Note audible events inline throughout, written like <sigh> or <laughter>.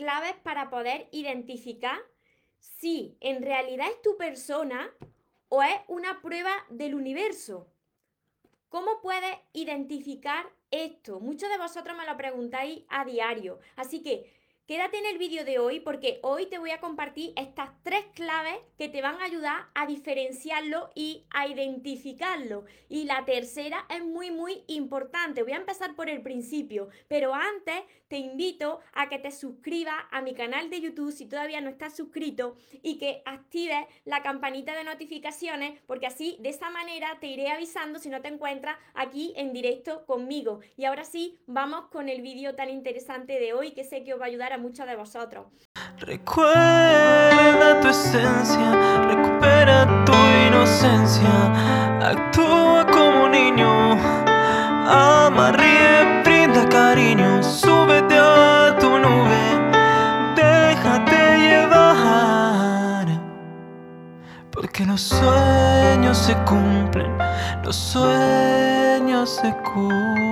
claves para poder identificar si en realidad es tu persona o es una prueba del universo. ¿Cómo puedes identificar esto? Muchos de vosotros me lo preguntáis a diario. Así que Quédate en el vídeo de hoy porque hoy te voy a compartir estas tres claves que te van a ayudar a diferenciarlo y a identificarlo. Y la tercera es muy muy importante. Voy a empezar por el principio, pero antes te invito a que te suscribas a mi canal de YouTube si todavía no estás suscrito y que actives la campanita de notificaciones porque así de esa manera te iré avisando si no te encuentras aquí en directo conmigo. Y ahora sí, vamos con el vídeo tan interesante de hoy que sé que os va a ayudar a muchos de vosotros. Recuerda tu esencia, recupera tu inocencia, actúa como niño, ama, ríe, brinda cariño, súbete a tu nube, déjate llevar, porque los sueños se cumplen, los sueños se cumplen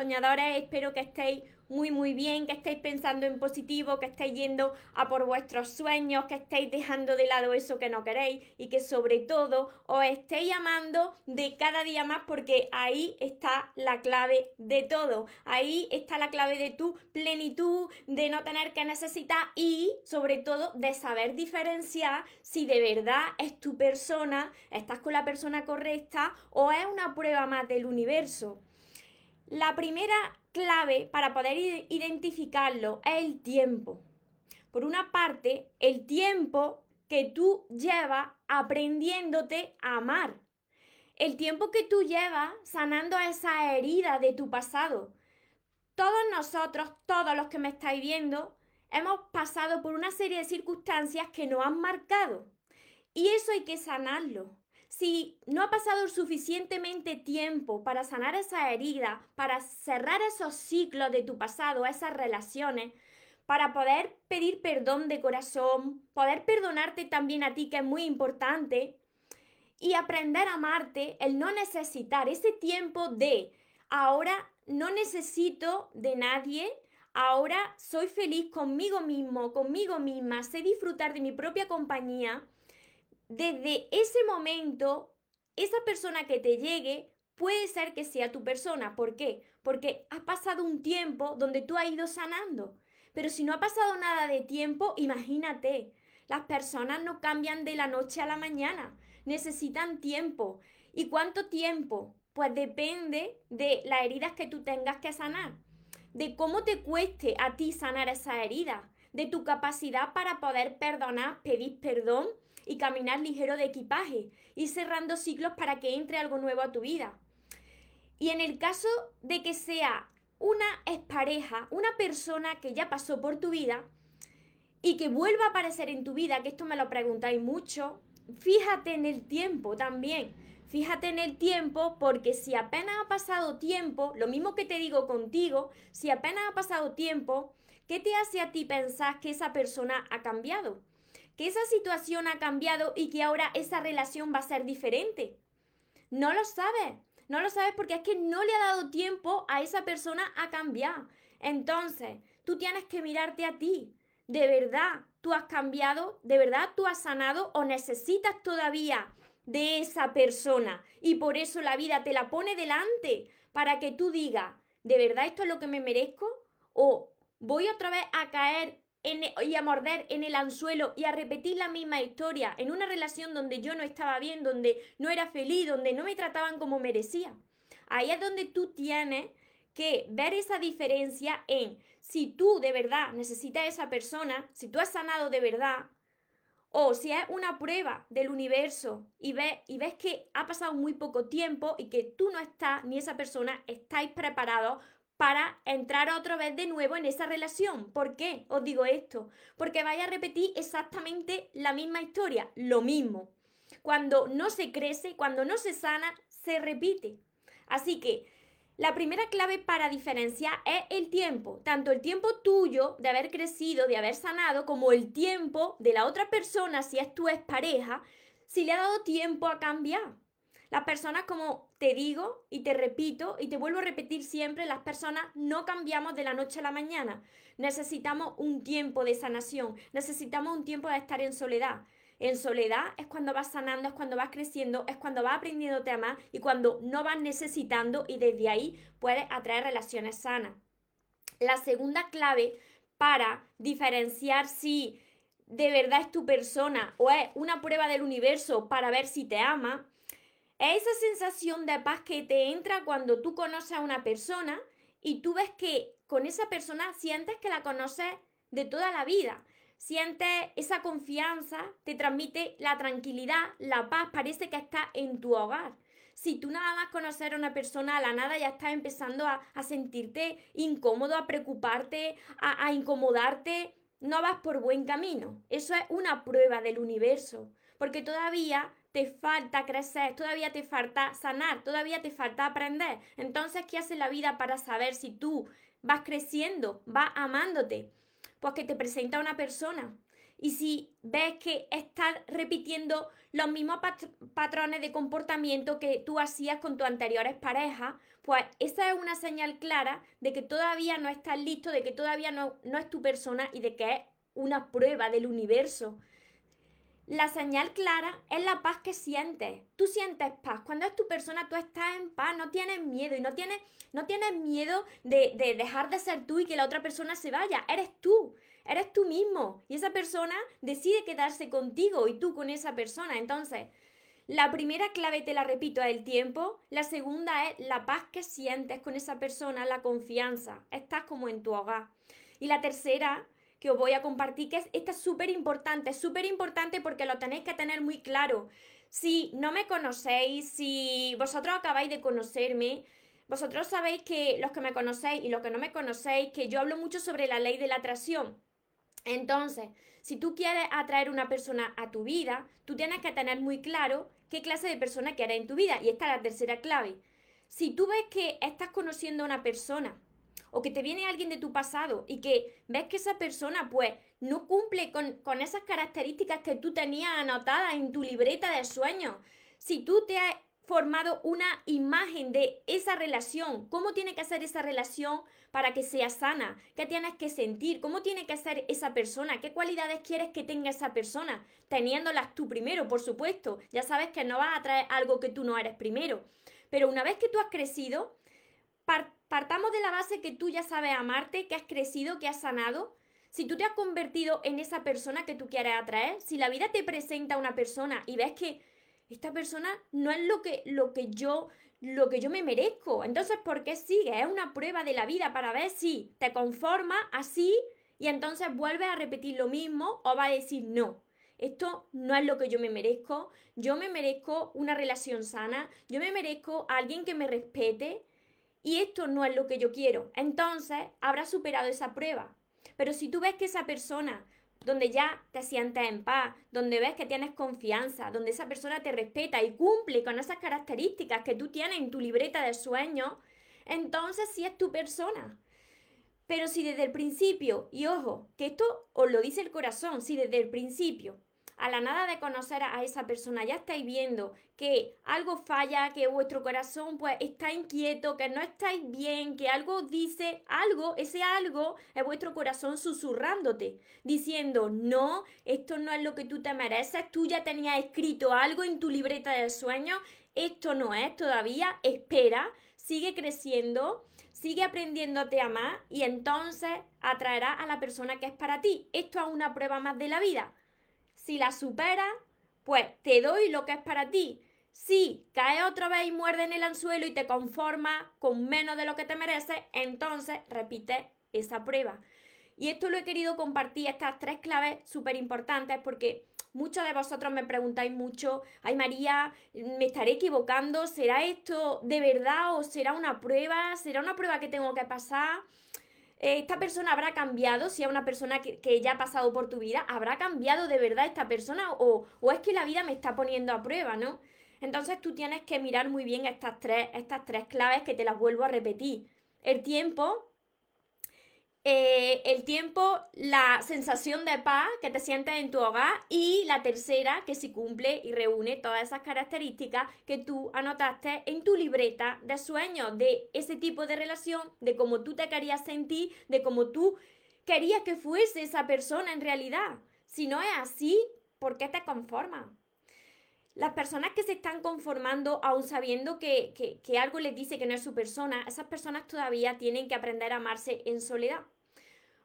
soñadores, espero que estéis muy muy bien, que estéis pensando en positivo, que estéis yendo a por vuestros sueños, que estéis dejando de lado eso que no queréis y que sobre todo os estéis amando de cada día más porque ahí está la clave de todo. Ahí está la clave de tu plenitud, de no tener que necesitar y sobre todo de saber diferenciar si de verdad es tu persona, estás con la persona correcta o es una prueba más del universo. La primera clave para poder identificarlo es el tiempo. Por una parte, el tiempo que tú llevas aprendiéndote a amar. El tiempo que tú llevas sanando esa herida de tu pasado. Todos nosotros, todos los que me estáis viendo, hemos pasado por una serie de circunstancias que nos han marcado. Y eso hay que sanarlo si no ha pasado suficientemente tiempo para sanar esa herida, para cerrar esos ciclos de tu pasado, esas relaciones, para poder pedir perdón de corazón, poder perdonarte también a ti, que es muy importante, y aprender a amarte, el no necesitar ese tiempo de ahora no necesito de nadie, ahora soy feliz conmigo mismo, conmigo misma, sé disfrutar de mi propia compañía desde ese momento, esa persona que te llegue puede ser que sea tu persona. ¿Por qué? Porque has pasado un tiempo donde tú has ido sanando. Pero si no ha pasado nada de tiempo, imagínate, las personas no cambian de la noche a la mañana, necesitan tiempo. ¿Y cuánto tiempo? Pues depende de las heridas que tú tengas que sanar, de cómo te cueste a ti sanar esa herida, de tu capacidad para poder perdonar, pedir perdón y caminar ligero de equipaje, y cerrando ciclos para que entre algo nuevo a tu vida. Y en el caso de que sea una expareja, una persona que ya pasó por tu vida y que vuelva a aparecer en tu vida, que esto me lo preguntáis mucho, fíjate en el tiempo también. Fíjate en el tiempo porque si apenas ha pasado tiempo, lo mismo que te digo contigo, si apenas ha pasado tiempo, ¿qué te hace a ti pensar que esa persona ha cambiado? Que esa situación ha cambiado y que ahora esa relación va a ser diferente. No lo sabes. No lo sabes porque es que no le ha dado tiempo a esa persona a cambiar. Entonces, tú tienes que mirarte a ti. ¿De verdad tú has cambiado? ¿De verdad tú has sanado o necesitas todavía de esa persona? Y por eso la vida te la pone delante para que tú digas, ¿de verdad esto es lo que me merezco? ¿O voy otra vez a caer e, y a morder en el anzuelo y a repetir la misma historia en una relación donde yo no estaba bien, donde no era feliz, donde no me trataban como merecía. Ahí es donde tú tienes que ver esa diferencia en si tú de verdad necesitas a esa persona, si tú has sanado de verdad, o si es una prueba del universo y ves, y ves que ha pasado muy poco tiempo y que tú no estás ni esa persona estáis preparados para entrar otra vez de nuevo en esa relación. ¿Por qué os digo esto? Porque vaya a repetir exactamente la misma historia, lo mismo. Cuando no se crece, cuando no se sana, se repite. Así que la primera clave para diferenciar es el tiempo, tanto el tiempo tuyo de haber crecido, de haber sanado, como el tiempo de la otra persona, si es tu pareja, si le ha dado tiempo a cambiar. Las personas, como te digo y te repito y te vuelvo a repetir siempre, las personas no cambiamos de la noche a la mañana. Necesitamos un tiempo de sanación, necesitamos un tiempo de estar en soledad. En soledad es cuando vas sanando, es cuando vas creciendo, es cuando vas aprendiendo a amar y cuando no vas necesitando y desde ahí puedes atraer relaciones sanas. La segunda clave para diferenciar si de verdad es tu persona o es una prueba del universo para ver si te ama, esa sensación de paz que te entra cuando tú conoces a una persona y tú ves que con esa persona sientes que la conoces de toda la vida. Sientes esa confianza, te transmite la tranquilidad, la paz, parece que está en tu hogar. Si tú nada más conocer a una persona a la nada ya estás empezando a, sentirte incómodo, a preocuparte, a, a incomodarte, no vas por buen camino. Eso es una prueba del universo, porque todavía te falta crecer, todavía te falta sanar, todavía te falta aprender. Entonces, ¿qué hace la vida para saber si tú vas creciendo, vas amándote? Pues que te presenta una persona. Y si ves que estás repitiendo los mismos patrones de comportamiento que tú hacías con tus anteriores parejas, pues esa es una señal clara de que todavía no estás listo, de que todavía no, no es tu persona y de que es una prueba del universo. La señal clara es la paz que sientes. Tú sientes paz. Cuando es tu persona, tú estás en paz, no tienes miedo y no tienes, no tienes miedo de, de dejar de ser tú y que la otra persona se vaya. Eres tú. Eres tú mismo y esa persona decide quedarse contigo y tú con esa persona. Entonces, la primera clave, te la repito, es el tiempo. La segunda es la paz que sientes con esa persona, la confianza. Estás como en tu hogar. Y la tercera que os voy a compartir, que es, esta es súper importante, súper importante porque lo tenéis que tener muy claro. Si no me conocéis, si vosotros acabáis de conocerme, vosotros sabéis que los que me conocéis y los que no me conocéis, que yo hablo mucho sobre la ley de la atracción. Entonces, si tú quieres atraer una persona a tu vida, tú tienes que tener muy claro qué clase de persona quieres en tu vida. Y esta es la tercera clave. Si tú ves que estás conociendo a una persona o que te viene alguien de tu pasado y que ves que esa persona pues no cumple con, con esas características que tú tenías anotadas en tu libreta de sueños, si tú te has formado una imagen de esa relación, cómo tiene que ser esa relación para que sea sana, qué tienes que sentir, cómo tiene que ser esa persona, qué cualidades quieres que tenga esa persona, teniéndolas tú primero, por supuesto. Ya sabes que no vas a traer algo que tú no eres primero. Pero una vez que tú has crecido, partamos de la base que tú ya sabes amarte, que has crecido, que has sanado. Si tú te has convertido en esa persona que tú quieres atraer, si la vida te presenta a una persona y ves que esta persona no es lo que, lo que yo lo que yo me merezco. Entonces, ¿por qué sigue? Es una prueba de la vida para ver si te conformas así y entonces vuelves a repetir lo mismo o va a decir no. Esto no es lo que yo me merezco. Yo me merezco una relación sana. Yo me merezco a alguien que me respete. Y esto no es lo que yo quiero. Entonces, habrás superado esa prueba. Pero si tú ves que esa persona donde ya te sientes en paz, donde ves que tienes confianza, donde esa persona te respeta y cumple con esas características que tú tienes en tu libreta de sueños, entonces sí es tu persona. Pero si desde el principio, y ojo, que esto os lo dice el corazón, si desde el principio a la nada de conocer a esa persona ya estáis viendo que algo falla, que vuestro corazón pues está inquieto, que no estáis bien, que algo dice algo, ese algo es vuestro corazón susurrándote, diciendo, no, esto no es lo que tú te mereces, tú ya tenías escrito algo en tu libreta de sueños, esto no es todavía, espera, sigue creciendo, sigue aprendiéndote a amar y entonces atraerá a la persona que es para ti. Esto es una prueba más de la vida. Si la superas, pues te doy lo que es para ti. Si caes otra vez y muerde en el anzuelo y te conformas con menos de lo que te mereces, entonces repite esa prueba. Y esto lo he querido compartir, estas tres claves súper importantes, porque muchos de vosotros me preguntáis mucho, ay María, ¿me estaré equivocando? ¿Será esto de verdad o será una prueba? ¿Será una prueba que tengo que pasar? Esta persona habrá cambiado, si es una persona que, ya ha pasado por tu vida, ¿habrá cambiado de verdad esta persona o, es que la vida me está poniendo a prueba, ¿no? Entonces tú tienes que mirar muy bien estas tres, estas tres claves que te las vuelvo a repetir. El tiempo, eh, el tiempo, la sensación de paz que te sientes en tu hogar y la tercera que si cumple y reúne todas esas características que tú anotaste en tu libreta de sueños, de ese tipo de relación, de cómo tú te querías sentir, de cómo tú querías que fuese esa persona en realidad. Si no es así, ¿por qué te conformas? Las personas que se están conformando, aún sabiendo que, que, algo les dice que no es su persona, esas personas todavía tienen que aprender a amarse en soledad.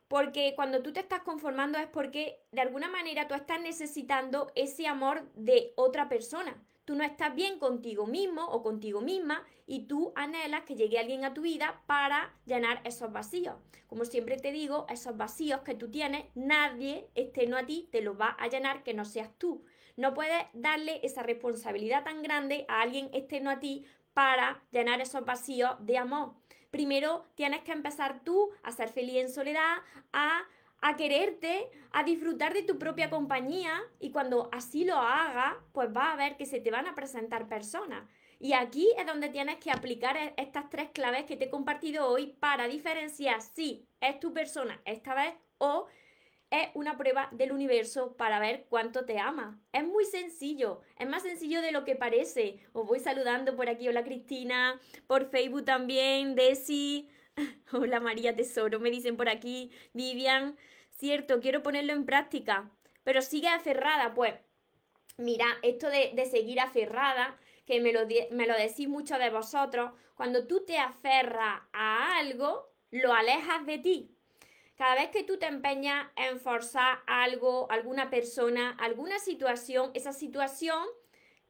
Porque cuando tú te estás conformando es porque de alguna manera tú estás necesitando ese amor de otra persona. Tú no estás bien contigo mismo o contigo misma y tú anhelas que llegue alguien a tu vida para llenar esos vacíos. Como siempre te digo, esos vacíos que tú tienes, nadie externo a ti te los va a llenar que no seas tú. No puedes darle esa responsabilidad tan grande a alguien externo a ti para llenar esos vacíos de amor. Primero tienes que empezar tú a ser feliz en soledad, a, a quererte, a disfrutar de tu propia compañía y cuando así lo hagas, pues vas a ver que se te van a presentar personas. Y aquí es donde tienes que aplicar e-, estas tres claves que te he compartido hoy para diferenciar si es tu persona esta vez o es una prueba del universo para ver cuánto te ama. Es muy sencillo, es más sencillo de lo que parece. Os voy saludando por aquí, hola Cristina, por Facebook también, Desi, <laughs> hola María Tesoro, me dicen por aquí, Vivian, cierto, quiero ponerlo en práctica, pero sigue aferrada, pues. Mira, esto de, seguir aferrada, que me lo, me lo decís muchos de vosotros, cuando tú te aferras a algo, lo alejas de ti. Cada vez que tú te empeñas en forzar algo, alguna persona, alguna situación, esa situación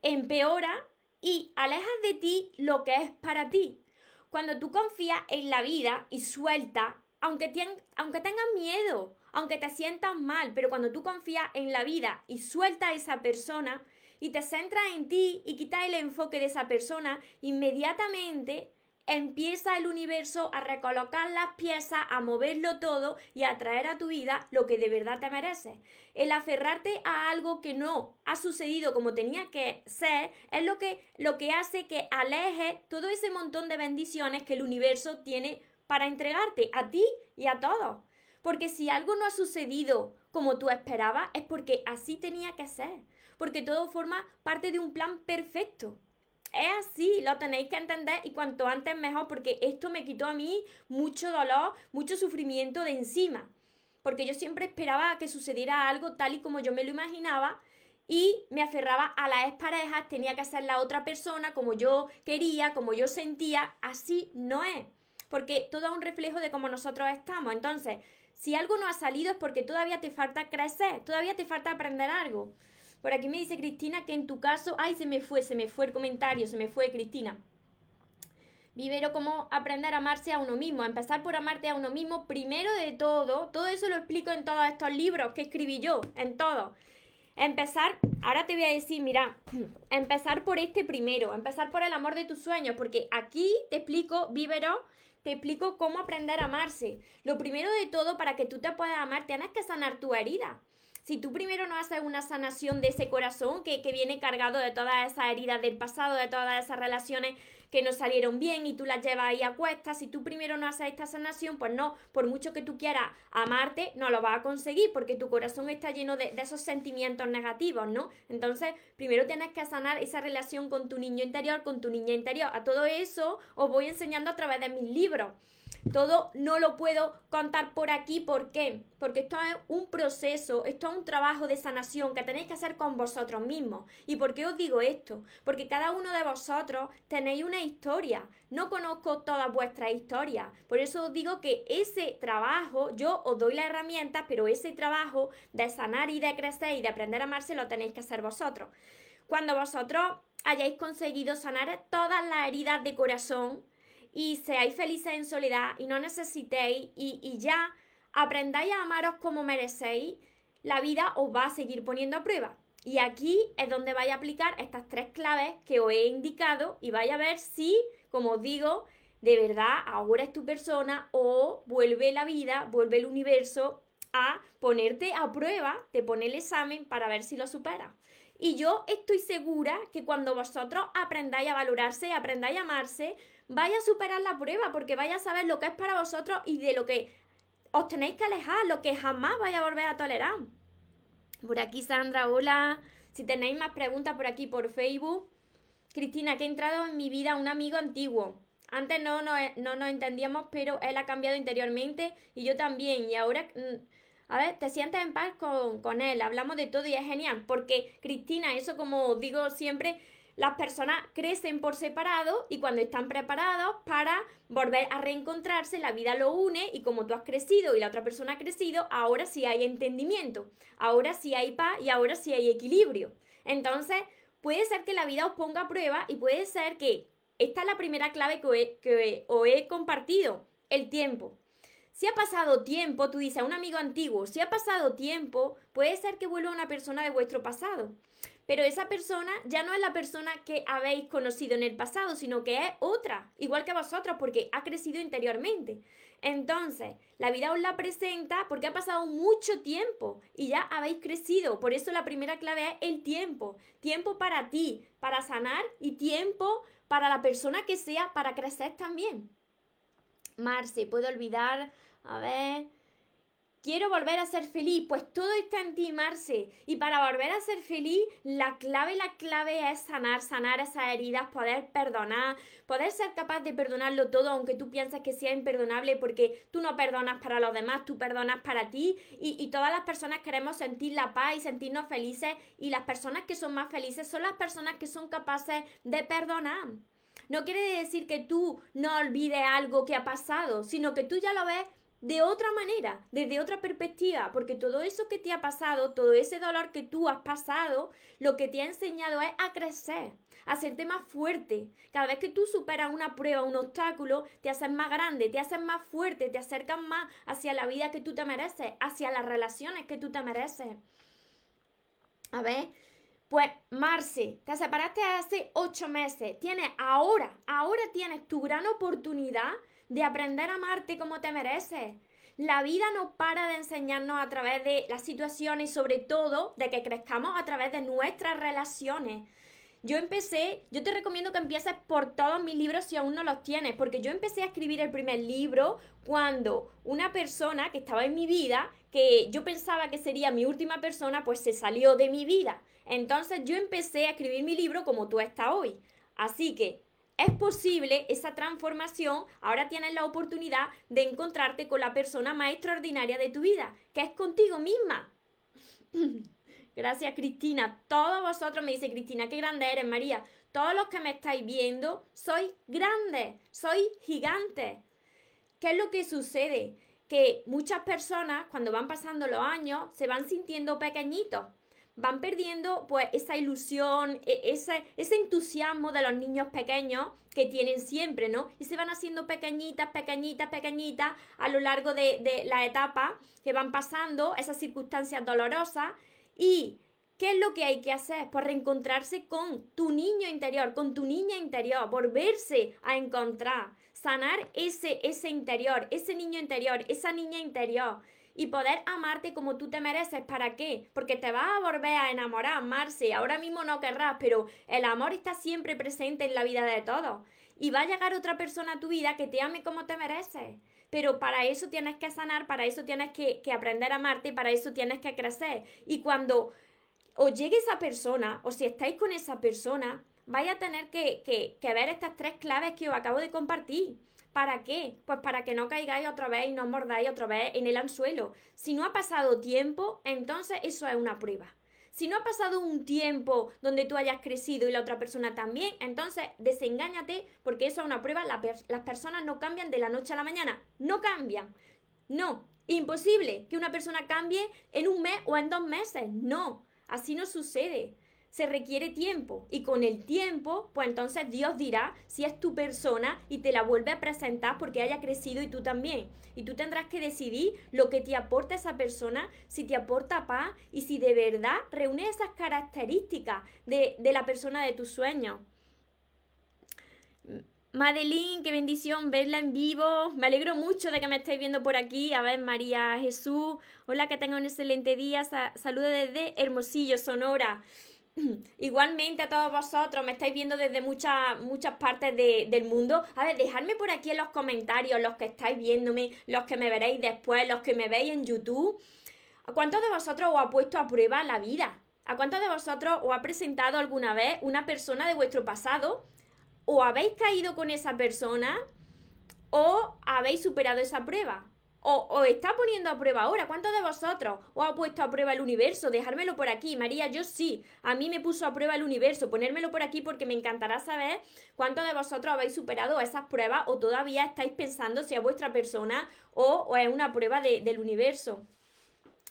empeora y alejas de ti lo que es para ti. Cuando tú confías en la vida y suelta, aunque, aunque tengas miedo, aunque te sientas mal, pero cuando tú confías en la vida y sueltas a esa persona y te centras en ti y quitas el enfoque de esa persona, inmediatamente empieza el universo a recolocar las piezas, a moverlo todo y a traer a tu vida lo que de verdad te mereces. El aferrarte a algo que no ha sucedido como tenía que ser es lo que, lo que hace que aleje todo ese montón de bendiciones que el universo tiene para entregarte a ti y a todos. Porque si algo no ha sucedido como tú esperabas, es porque así tenía que ser. Porque todo forma parte de un plan perfecto es así, lo tenéis que entender y cuanto antes mejor, porque esto me quitó a mí mucho dolor, mucho sufrimiento de encima. Porque yo siempre esperaba que sucediera algo tal y como yo me lo imaginaba y me aferraba a las parejas, tenía que ser la otra persona como yo quería, como yo sentía, así no es. Porque todo es un reflejo de cómo nosotros estamos. Entonces, si algo no ha salido es porque todavía te falta crecer, todavía te falta aprender algo. Por aquí me dice Cristina que en tu caso, ay, se me fue, se me fue el comentario, se me fue Cristina. Vivero, cómo aprender a amarse a uno mismo, empezar por amarte a uno mismo, primero de todo, todo eso lo explico en todos estos libros que escribí yo, en todo. Empezar, ahora te voy a decir, mira, <clears throat> empezar por este primero, empezar por el amor de tus sueños, porque aquí te explico, Vivero, te explico cómo aprender a amarse. Lo primero de todo, para que tú te puedas amar, tienes que sanar tu herida si tú primero no haces una sanación de ese corazón que, viene cargado de todas esas heridas del pasado, de todas esas relaciones que no salieron bien y tú las llevas ahí a cuestas, si tú primero no haces esta sanación, pues no, por mucho que tú quieras amarte, no lo vas a conseguir porque tu corazón está lleno de, de esos sentimientos negativos, ¿no? Entonces, primero tienes que sanar esa relación con tu niño interior, con tu niña interior. A todo eso os voy enseñando a través de mis libros. Todo no lo puedo contar por aquí. ¿Por qué? Porque esto es un proceso, esto es un trabajo de sanación que tenéis que hacer con vosotros mismos. ¿Y por qué os digo esto? Porque cada uno de vosotros tenéis una historia. No conozco todas vuestras historias. Por eso os digo que ese trabajo, yo os doy las herramientas, pero ese trabajo de sanar y de crecer y de aprender a amarse lo tenéis que hacer vosotros. Cuando vosotros hayáis conseguido sanar todas las heridas de corazón, y seáis felices en soledad y no necesitéis y, ya aprendáis a amaros como merecéis, la vida os va a seguir poniendo a prueba. Y aquí es donde vais a aplicar estas tres claves que os he indicado y vais a ver si, como os digo, de verdad ahora es tu persona o vuelve la vida, vuelve el universo a ponerte a prueba, te pone el examen para ver si lo superas. Y yo estoy segura que cuando vosotros aprendáis a valorarse, aprendáis a amarse, vaya a superar la prueba, porque vaya a saber lo que es para vosotros y de lo que os tenéis que alejar, lo que jamás vais a volver a tolerar. Por aquí Sandra, hola. Si tenéis más preguntas por aquí por Facebook. Cristina, que ha entrado en mi vida un amigo antiguo. Antes no, no, no nos entendíamos, pero él ha cambiado interiormente y yo también. Y ahora, mm, a ver, te sientes en paz con, con él. Hablamos de todo y es genial. Porque, Cristina, eso como digo siempre, las personas crecen por separado y cuando están preparados para volver a reencontrarse, la vida lo une y como tú has crecido y la otra persona ha crecido, ahora sí hay entendimiento, ahora sí hay paz y ahora sí hay equilibrio. Entonces, puede ser que la vida os ponga a prueba y puede ser que esta es la primera clave que, que os he compartido, el tiempo. Si ha pasado tiempo, tú dices a un amigo antiguo, si ha pasado tiempo, puede ser que vuelva una persona de vuestro pasado pero esa persona ya no es la persona que habéis conocido en el pasado, sino que es otra, igual que vosotros, porque ha crecido interiormente. Entonces, la vida os la presenta porque ha pasado mucho tiempo y ya habéis crecido. Por eso la primera clave es el tiempo. Tiempo para ti, para sanar y tiempo para la persona que sea para crecer también. Marce, puedo olvidar, a ver, quiero volver a ser feliz, pues todo está en ti, Marce. Y para volver a ser feliz, la clave, la clave es sanar, sanar esas heridas, poder perdonar, poder ser capaz de perdonarlo todo, aunque tú pienses que sea imperdonable, porque tú no perdonas para los demás, tú perdonas para ti. Y, y todas las personas queremos sentir la paz y sentirnos felices. Y las personas que son más felices son las personas que son capaces de perdonar. No quiere decir que tú no olvides algo que ha pasado, sino que tú ya lo ves de otra manera, desde otra perspectiva, porque todo eso que te ha pasado, todo ese dolor que tú has pasado, lo que te ha enseñado es a crecer, a hacerte más fuerte. Cada vez que tú superas una prueba, un obstáculo, te haces más grande, te haces más fuerte, te acercas más hacia la vida que tú te mereces, hacia las relaciones que tú te mereces. A ver, pues Marce, te separaste hace ocho meses, tienes ahora, ahora tienes tu gran oportunidad de aprender a amarte como te mereces. La vida no para de enseñarnos a través de las situaciones y sobre todo de que crezcamos a través de nuestras relaciones. Yo empecé, yo te recomiendo que empieces por todos mis libros si aún no los tienes, porque yo empecé a escribir el primer libro cuando una persona que estaba en mi vida, que yo pensaba que sería mi última persona, pues se salió de mi vida. Entonces yo empecé a escribir mi libro como tú estás hoy. Así que es posible esa transformación, ahora tienes la oportunidad de encontrarte con la persona más extraordinaria de tu vida, que es contigo misma. <clears throat> Gracias, Cristina. Todos vosotros me dice Cristina, qué grande eres, María. Todos los que me estáis viendo, soy grande, soy gigante. ¿Qué es lo que sucede? Que muchas personas, cuando van pasando los años, se van sintiendo pequeñitos van perdiendo pues esa ilusión, e, ese, ese entusiasmo de los niños pequeños que tienen siempre, ¿no? Y se van haciendo pequeñitas, pequeñitas, pequeñitas a lo largo de, de la etapa que van pasando, esas circunstancias dolorosas. ¿Y qué es lo que hay que hacer? Pues reencontrarse con tu niño interior, con tu niña interior, volverse a encontrar, sanar ese, ese interior, ese niño interior, esa niña interior y poder amarte como tú te mereces. ¿Para qué? Porque te vas a volver a enamorar, Marce. Ahora mismo no querrás, pero el amor está siempre presente en la vida de todos. Y va a llegar otra persona a tu vida que te ame como te mereces. Pero para eso tienes que sanar, para eso tienes que, aprender a amarte, para eso tienes que crecer. Y cuando os llegue esa persona, o si estáis con esa persona, vais a tener que, que, que ver estas tres claves que os acabo de compartir. ¿Para qué? Pues para que no caigáis otra vez y no mordáis otra vez en el anzuelo. Si no ha pasado tiempo, entonces eso es una prueba. Si no ha pasado un tiempo donde tú hayas crecido y la otra persona también, entonces desengáñate porque eso es una prueba. las personas no cambian de la noche a la mañana. No cambian. No. Imposible que una persona cambie en un mes o en dos meses. No. Así no sucede se requiere tiempo y con el tiempo, pues entonces Dios dirá si es tu persona y te la vuelve a presentar porque haya crecido y tú también. Y tú tendrás que decidir lo que te aporta esa persona, si te aporta paz y si de verdad reúne esas características de, de la persona de tus sueños. Madeline, qué bendición verla en vivo. Me alegro mucho de que me estéis viendo por aquí. A ver, María Jesús. Hola, que tenga un excelente día. saludos desde Hermosillo, Sonora. <clears throat> igualmente a todos vosotros, me estáis viendo desde muchas, muchas partes del mundo. A ver, dejadme por aquí en los comentarios, los que estáis viéndome, los que me veréis después, los que me veis en YouTube. ¿A cuántos de vosotros os ha puesto a prueba la vida? ¿A cuántos de vosotros os ha presentado alguna vez una persona de vuestro pasado? ¿O habéis caído con esa persona? ¿O habéis superado esa prueba? ¿O está poniendo a prueba ahora? ¿Cuántos de vosotros os ha puesto a prueba el universo? Dejármelo por aquí. María, yo sí. A mí me puso a prueba el universo. Ponérmelo por aquí porque me encantará saber cuántos de vosotros habéis superado esas pruebas o todavía estáis pensando si es vuestra persona o, es una prueba del universo.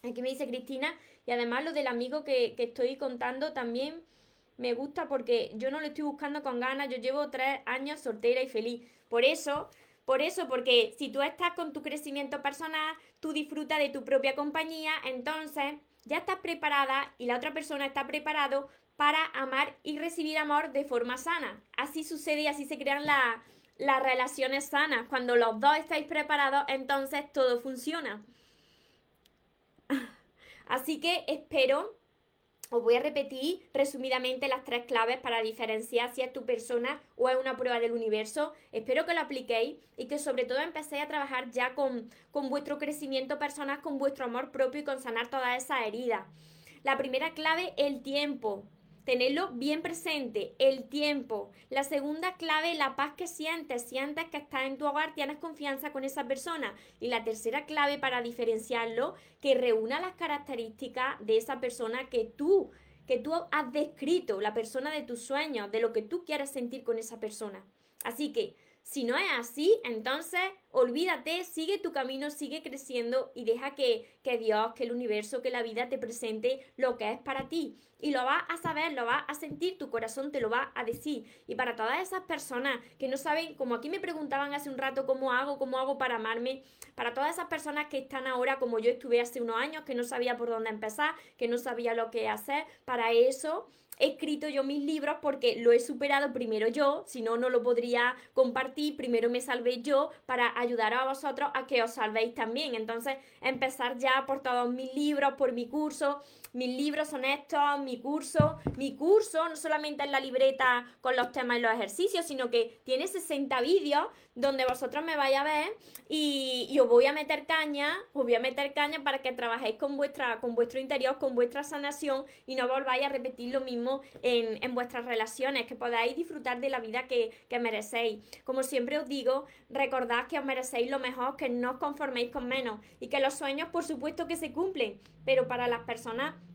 Aquí me dice Cristina, y además lo del amigo que, estoy contando también me gusta porque yo no lo estoy buscando con ganas, yo llevo tres años soltera y feliz. Por eso, por eso, porque si tú estás con tu crecimiento personal, tú disfrutas de tu propia compañía, entonces ya estás preparada y la otra persona está preparado para amar y recibir amor de forma sana. Así sucede y así se crean las relaciones sanas. Cuando los dos estáis preparados, entonces todo funciona. <laughs> Así que espero, os voy a repetir resumidamente las tres claves para diferenciar si es tu persona o es una prueba del universo. Espero que lo apliquéis y que sobre todo empecéis a trabajar ya con, con vuestro crecimiento personal, con vuestro amor propio y con sanar todas esas heridas. La primera clave, el tiempo tenerlo bien presente, el tiempo. La segunda clave, la paz que sientes, sientes que estás en tu hogar, tienes confianza con esa persona. Y la tercera clave para diferenciarlo, que reúna las características de esa persona que tú que tú has descrito, la persona de tus sueños, de lo que tú quieres sentir con esa persona. Así que si no es así, entonces olvídate, sigue tu camino, sigue creciendo y deja que, que, Dios, que el universo, que la vida te presente lo que es para ti. Y lo vas a saber, lo vas a sentir, tu corazón te lo va a decir. Y para todas esas personas que no saben, como aquí me preguntaban hace un rato cómo hago, cómo hago para amarme, para todas esas personas que están ahora como yo estuve hace unos años, que no sabía por dónde empezar, que no sabía lo que hacer, para eso he escrito yo mis libros porque lo he superado primero yo, si no, no lo podría compartir, primero me salvé yo para ayudar a vosotros a que os salvéis también. Entonces, empezar ya por todos mis libros, por mi curso, mis libros son estos, mi curso, mi curso no solamente es la libreta con los temas y los ejercicios, sino que tiene 60 vídeos donde vosotros me vais a ver y, os voy a meter caña, os voy a meter caña para que trabajéis con, vuestra, con vuestro interior, con vuestra sanación y no volváis a repetir lo mismo en, en vuestras relaciones, que podáis disfrutar de la vida que, que merecéis. Como siempre os digo, recordad que os merecéis lo mejor, que no os conforméis con menos y que los sueños por supuesto que se cumplen, pero para las personas